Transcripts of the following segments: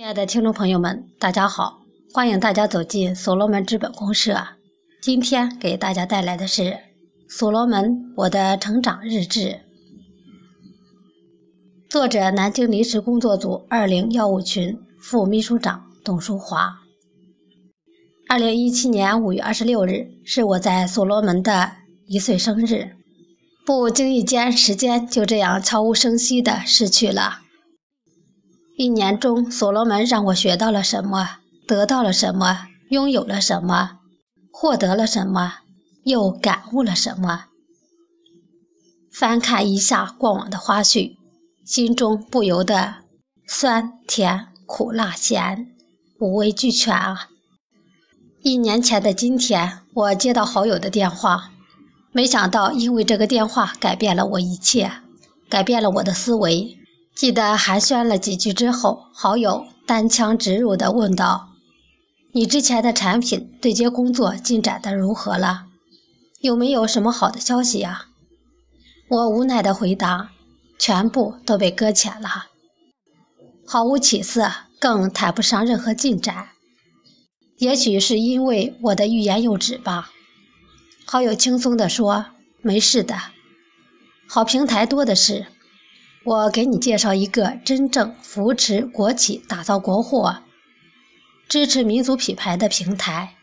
亲爱的听众朋友们，大家好，欢迎大家走进所罗门资本公社。今天给大家带来的是《所罗门我的成长日志》，作者南京临时工作组二零幺五群副秘书长董淑华。二零一七年五月二十六日是我在所罗门的一岁生日，不经意间，时间就这样悄无声息地逝去了。一年中，所罗门让我学到了什么，得到了什么，拥有了什么，获得了什么，又感悟了什么？翻看一下过往的花絮，心中不由得酸甜苦辣咸五味俱全啊！一年前的今天，我接到好友的电话，没想到因为这个电话改变了我一切，改变了我的思维。记得寒暄了几句之后，好友单枪直入地问道：“你之前的产品对接工作进展得如何了？有没有什么好的消息呀？”我无奈地回答：“全部都被搁浅了，毫无起色，更谈不上任何进展。也许是因为我的欲言又止吧。”好友轻松地说：“没事的，好平台多的是。”我给你介绍一个真正扶持国企、打造国货、支持民族品牌的平台，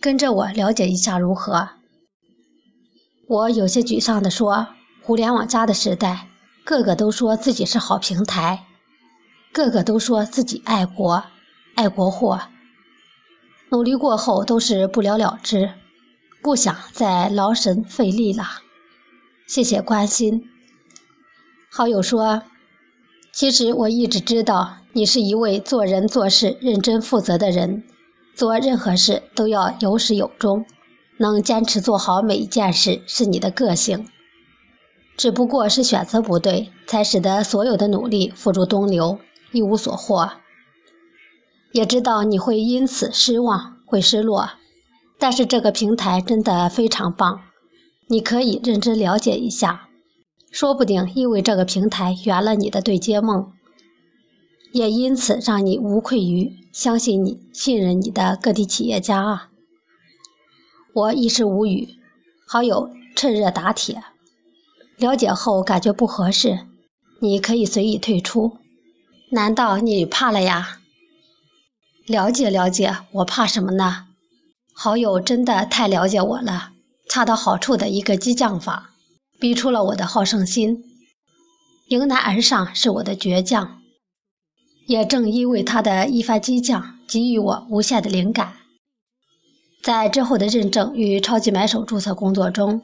跟着我了解一下如何？我有些沮丧地说：“互联网加的时代，个个都说自己是好平台，个个都说自己爱国、爱国货，努力过后都是不了了之，不想再劳神费力了。谢谢关心。”好友说：“其实我一直知道你是一位做人做事认真负责的人，做任何事都要有始有终，能坚持做好每一件事是你的个性。只不过是选择不对，才使得所有的努力付诸东流，一无所获。也知道你会因此失望，会失落，但是这个平台真的非常棒，你可以认真了解一下。”说不定因为这个平台圆了你的对接梦，也因此让你无愧于相信你、信任你的个体企业家啊！我一时无语。好友趁热打铁，了解后感觉不合适，你可以随意退出。难道你怕了呀？了解了解，我怕什么呢？好友真的太了解我了，恰到好处的一个激将法。逼出了我的好胜心，迎难而上是我的倔强。也正因为他的一番激将，给予我无限的灵感。在之后的认证与超级买手注册工作中，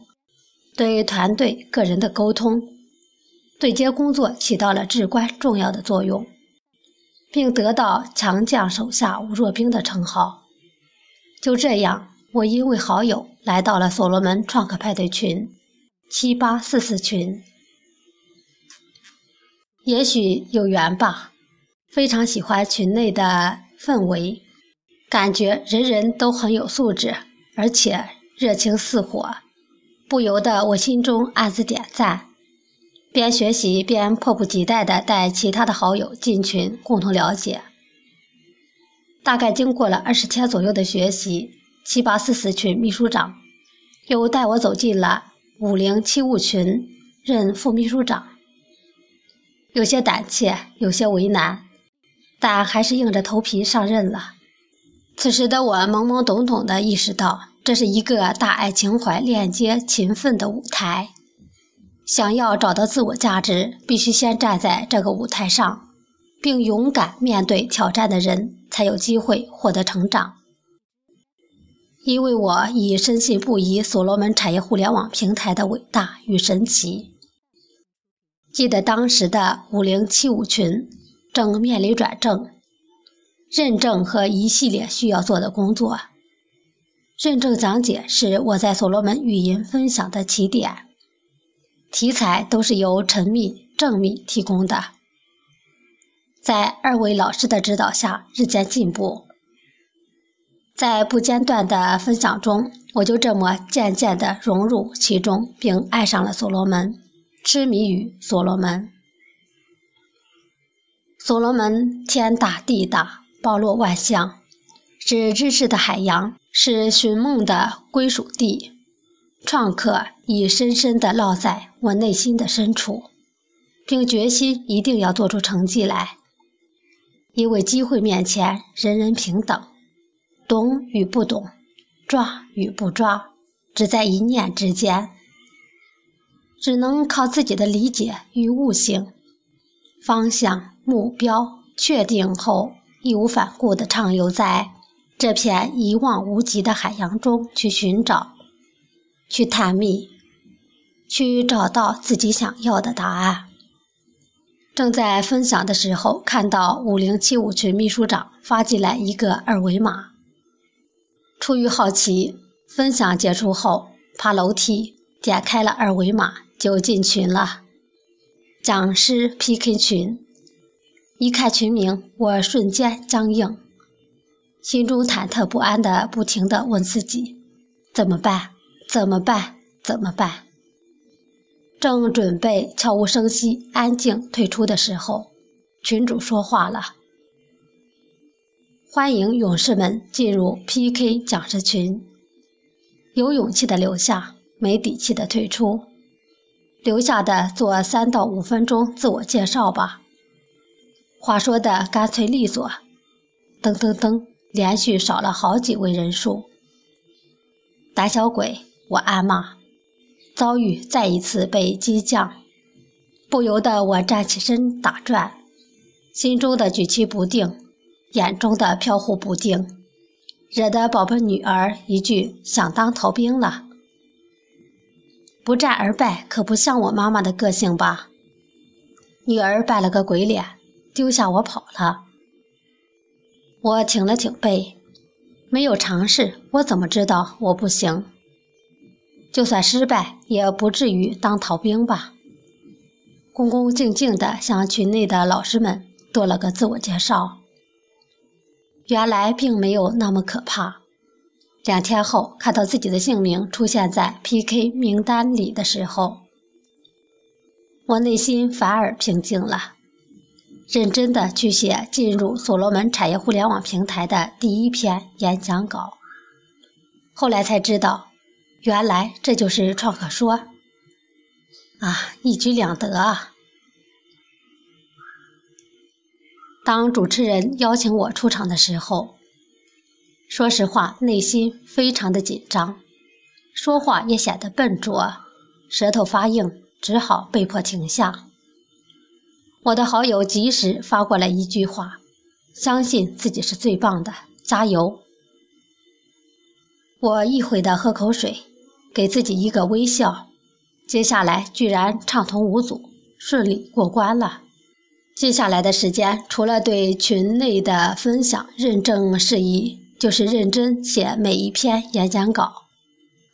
对团队个人的沟通对接工作起到了至关重要的作用，并得到“强将手下无弱兵”的称号。就这样，我因为好友来到了所罗门创客派对群。七八四四群，也许有缘吧。非常喜欢群内的氛围，感觉人人都很有素质，而且热情似火，不由得我心中暗自点赞。边学习边迫不及待地带其他的好友进群，共同了解。大概经过了二十天左右的学习，七八四四群秘书长又带我走进了。五零七五群任副秘书长，有些胆怯，有些为难，但还是硬着头皮上任了。此时的我懵懵懂懂地意识到，这是一个大爱情怀、链接勤奋的舞台。想要找到自我价值，必须先站在这个舞台上，并勇敢面对挑战的人，才有机会获得成长。因为我已深信不疑所罗门产业互联网平台的伟大与神奇。记得当时的五零七五群正面临转正、认证和一系列需要做的工作。认证讲解是我在所罗门语音分享的起点，题材都是由陈密、郑密提供的。在二位老师的指导下，日渐进步。在不间断的分享中，我就这么渐渐地融入其中，并爱上了所罗门，痴迷于所罗门。所罗门天大地大，包罗万象，是知识的海洋，是寻梦的归属地。创客已深深地烙在我内心的深处，并决心一定要做出成绩来。因为机会面前，人人平等，懂与不懂，抓与不抓，只在一念之间。只能靠自己的理解与悟性，方向目标确定后，义无反顾地畅游在这片一望无际的海洋中去寻找、去探秘、去找到自己想要的答案。正在分享的时候，看到五零七五群秘书长发进来一个二维码，出于好奇，分享结束后爬楼梯点开了二维码。就进群了，讲师 PK 群。一看群名，我瞬间僵硬，心中忐忑不安的不停的问自己：怎么办？怎么办？怎么办？正准备悄无声息、安静退出的时候，群主说话了：“欢迎勇士们进入 PK 讲师群，有勇气的留下，没底气的退出。”留下的做三到五分钟自我介绍吧。话说的干脆利索，噔噔噔，连续少了好几位人数。胆小鬼，我暗骂。遭遇再一次被激将，不由得我站起身打转，心中的举棋不定，眼中的飘忽不定，惹得宝贝女儿一句想当逃兵了。不战而败，可不像我妈妈的个性吧？女儿摆了个鬼脸，丢下我跑了。我挺了挺背，没有尝试，我怎么知道我不行？就算失败，也不至于当逃兵吧？恭恭敬敬地向群内的老师们做了个自我介绍。原来并没有那么可怕。两天后，看到自己的姓名出现在 PK 名单里的时候，我内心反而平静了，认真的去写进入所罗门产业互联网平台的第一篇演讲稿。后来才知道，原来这就是创客说，啊，一举两得啊！当主持人邀请我出场的时候。说实话，内心非常的紧张，说话也显得笨拙，舌头发硬，只好被迫停下。我的好友及时发过来一句话：“相信自己是最棒的，加油！”我意会的喝口水，给自己一个微笑。接下来居然畅通无阻，顺利过关了。接下来的时间，除了对群内的分享认证事宜。就是认真写每一篇演讲稿，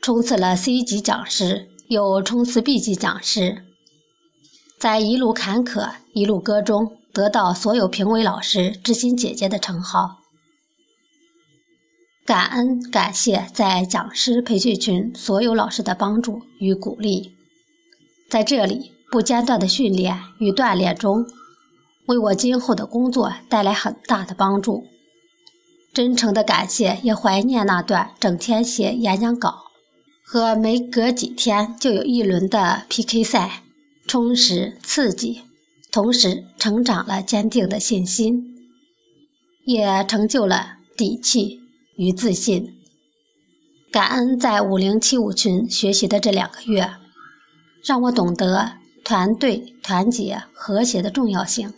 冲刺了 C 级讲师，又冲刺 B 级讲师，在一路坎坷、一路歌中，得到所有评委老师知心姐姐的称号。感恩感谢在讲师培训群所有老师的帮助与鼓励，在这里不间断的训练与锻炼中，为我今后的工作带来很大的帮助。真诚的感谢，也怀念那段整天写演讲稿和没隔几天就有一轮的 PK 赛，充实刺激，同时成长了坚定的信心，也成就了底气与自信。感恩在五零七五群学习的这两个月，让我懂得团队团结和谐的重要性。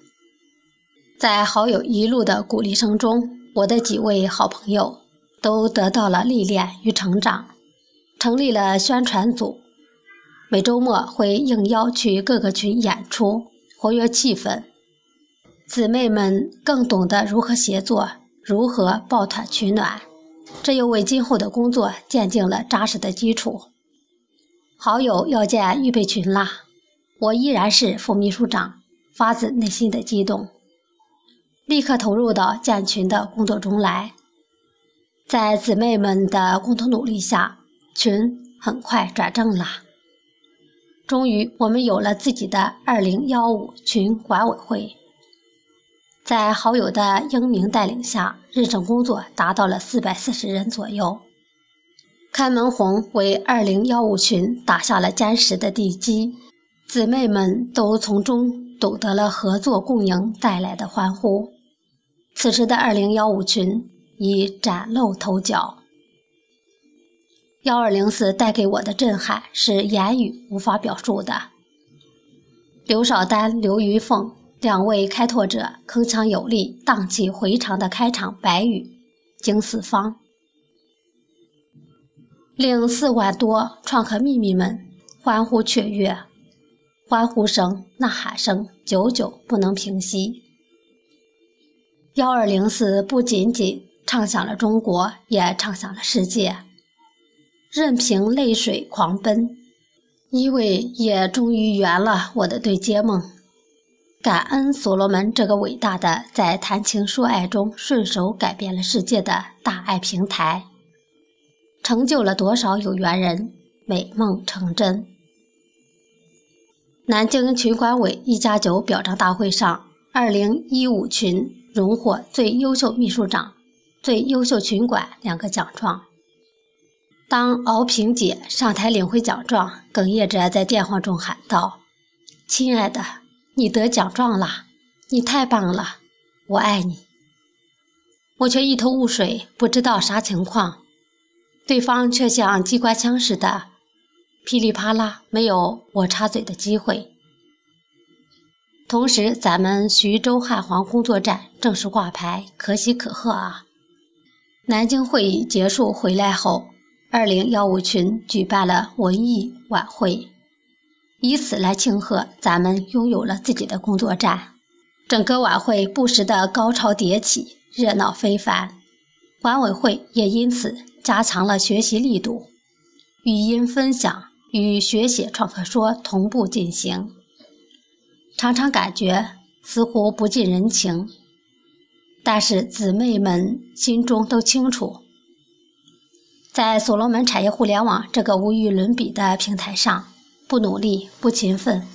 在好友一路的鼓励声中。我的几位好朋友都得到了历练与成长，成立了宣传组，每周末会应邀去各个群演出，活跃气氛。姊妹们更懂得如何协作，如何抱团取暖，这又为今后的工作奠定了扎实的基础。好友要建预备群啦，我依然是副秘书长，发自内心的激动。立刻投入到建群的工作中来，在姊妹们的共同努力下，群很快转正了。终于，我们有了自己的二零幺五群管委会。在好友的英明带领下，认证工作达到了四百四十人左右。开门红为二零幺五群打下了坚实的地基，姊妹们都从中懂得了合作共赢带来的欢呼。此时的二零幺五群已崭露头角。幺二零四带给我的震撼是言语无法表述的。刘少丹、刘玉凤两位开拓者铿锵有力、荡气回肠的开场白语惊四方，令四万多创客秘密们欢呼雀跃，欢呼声、呐喊声久久不能平息。幺二零四不仅仅唱响了中国，也唱响了世界。任凭泪水狂奔，一位也终于圆了我的对接梦。感恩所罗门这个伟大的在谈情说爱中顺手改变了世界的大爱平台，成就了多少有缘人美梦成真。南京群管委一加九表彰大会上，二零一五群荣获最优秀秘书长、最优秀群管两个奖状。当敖萍姐上台领回奖状，哽咽着在电话中喊道：“亲爱的，你得奖状了，你太棒了，我爱你。”我却一头雾水，不知道啥情况。对方却像机关枪似的，噼里啪啦，没有我插嘴的机会。同时，咱们徐州汉皇工作站正式挂牌，可喜可贺啊！南京会议结束回来后。二零幺五群举办了文艺晚会，以此来庆贺咱们拥有了自己的工作站。整个晚会不时的高潮迭起，热闹非凡。管委会也因此加强了学习力度，语音分享与学写创客说同步进行。常常感觉似乎不近人情，但是姊妹们心中都清楚。在所罗门产业互联网这个无与伦比的平台上，不努力、不勤奋、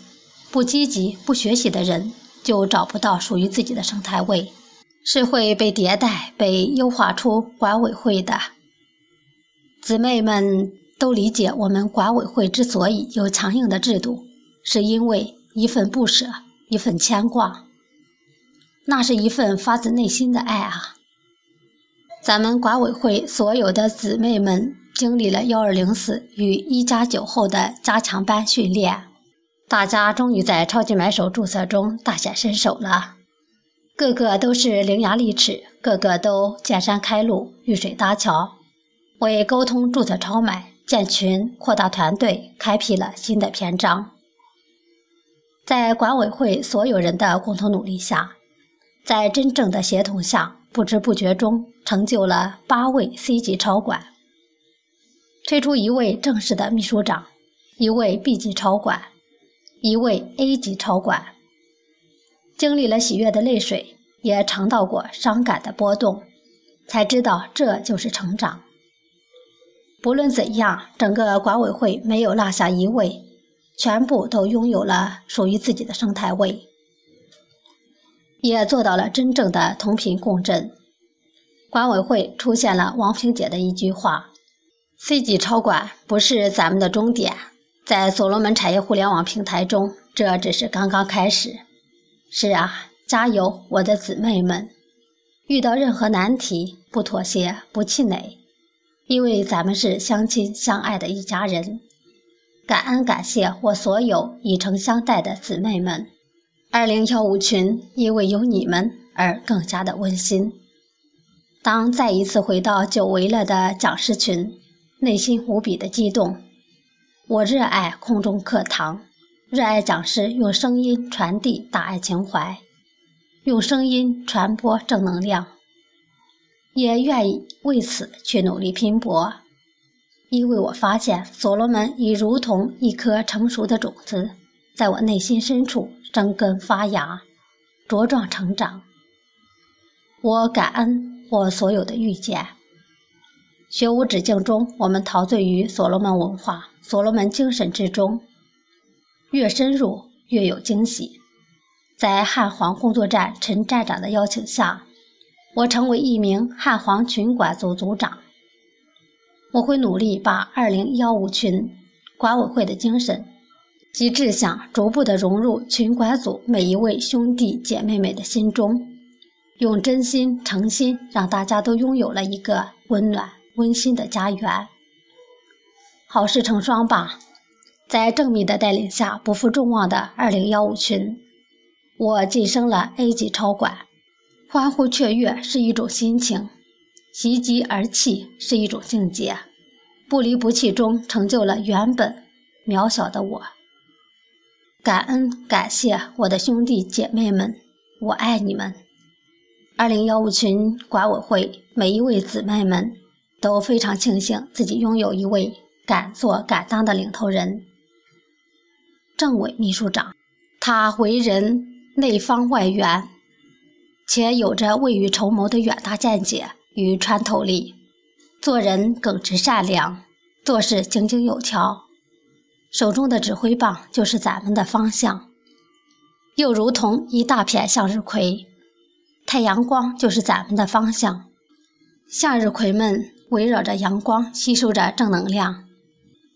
不积极、不学习的人，就找不到属于自己的生态位，是会被迭代、被优化出管委会的。姊妹们都理解，我们管委会之所以有强硬的制度，是因为一份不舍，一份牵挂，那是一份发自内心的爱啊。咱们管委会所有的姊妹们经历了幺二零四与一加九后的加强班训练，大家终于在超级买手注册中大显身手了。个个都是伶牙俐齿，个个都见山开路、遇水搭桥，为沟通注册超买、建群、扩大团队开辟了新的篇章。在管委会所有人的共同努力下，在真正的协同下。不知不觉中，成就了八位 C 级超管，推出一位正式的秘书长，一位 B 级超管，一位 A 级超管。经历了喜悦的泪水，也尝到过伤感的波动，才知道这就是成长。不论怎样，整个管委会没有落下一位，全部都拥有了属于自己的生态位。也做到了真正的同频共振。管委会出现了王萍姐的一句话：“C 级超管不是咱们的终点，在所罗门产业互联网平台中，这只是刚刚开始。”是啊，加油，我的姊妹们！遇到任何难题，不妥协，不气馁，因为咱们是相亲相爱的一家人。感恩感谢我所有以诚相待的姊妹们。二零幺五群因为有你们而更加的温馨。当再一次回到久违了的讲师群，内心无比的激动。我热爱空中课堂，热爱讲师用声音传递大爱情怀，用声音传播正能量，也愿意为此去努力拼搏。因为我发现所罗门已如同一颗成熟的种子。在我内心深处生根发芽，茁壮成长。我感恩我所有的遇见。学无止境中，我们陶醉于所罗门文化、所罗门精神之中，越深入越有惊喜。在汉皇工作站陈站长的邀请下，我成为一名汉皇群管组组长。我会努力把二零幺五群管委会的精神及志向逐步的融入群管组每一位兄弟姐妹们的心中，用真心诚心让大家都拥有了一个温暖温馨的家园。好事成双吧，在郑敏的带领下，不负众望的二零幺五群，我晋升了 A 级超管，欢呼雀跃是一种心情。喜极而泣是一种境界，不离不弃中成就了原本渺小的我。感恩感谢我的兄弟姐妹们，我爱你们！二零幺五群管委会每一位姊妹们都非常庆幸自己拥有一位敢做敢当的领头人——政委秘书长。他为人内方外圆，且有着未雨绸缪的远大见解。与穿透力，做人耿直善良，做事井井有条。手中的指挥棒就是咱们的方向，又如同一大片向日葵，太阳光就是咱们的方向。向日葵们围绕着阳光，吸收着正能量。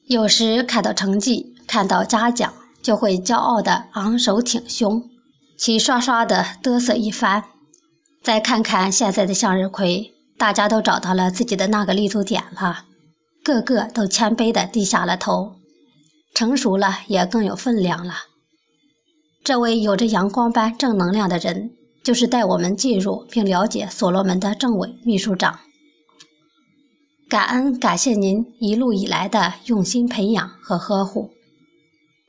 有时看到成绩，看到嘉奖，就会骄傲地昂首挺胸，齐刷刷地嘚瑟一番。再看看现在的向日葵。大家都找到了自己的那个立足点了，个个都谦卑地低下了头，成熟了也更有分量了。这位有着阳光般正能量的人，就是带我们进入并了解所罗门的政委秘书长。感恩感谢您一路以来的用心培养和呵护。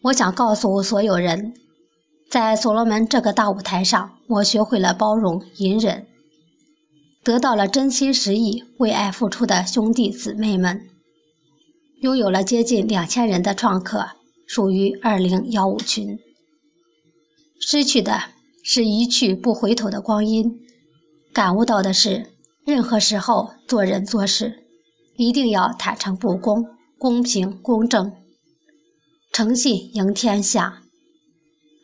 我想告诉所有人，在所罗门这个大舞台上，我学会了包容、隐忍。得到了真心实意为爱付出的兄弟姊妹们，拥有了接近两千人的创客，属于二零幺五群。失去的是一去不回头的光阴，感悟到的是，任何时候做人做事，一定要坦诚不公、公平公正，诚信赢天下。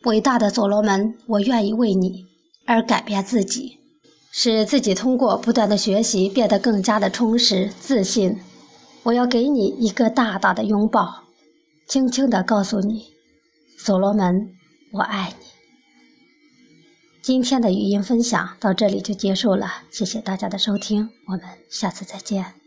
伟大的所罗门，我愿意为你而改变自己。使自己通过不断的学习变得更加的充实自信。我要给你一个大大的拥抱，轻轻地告诉你，所罗门，我爱你。今天的语音分享到这里就结束了，谢谢大家的收听，我们下次再见。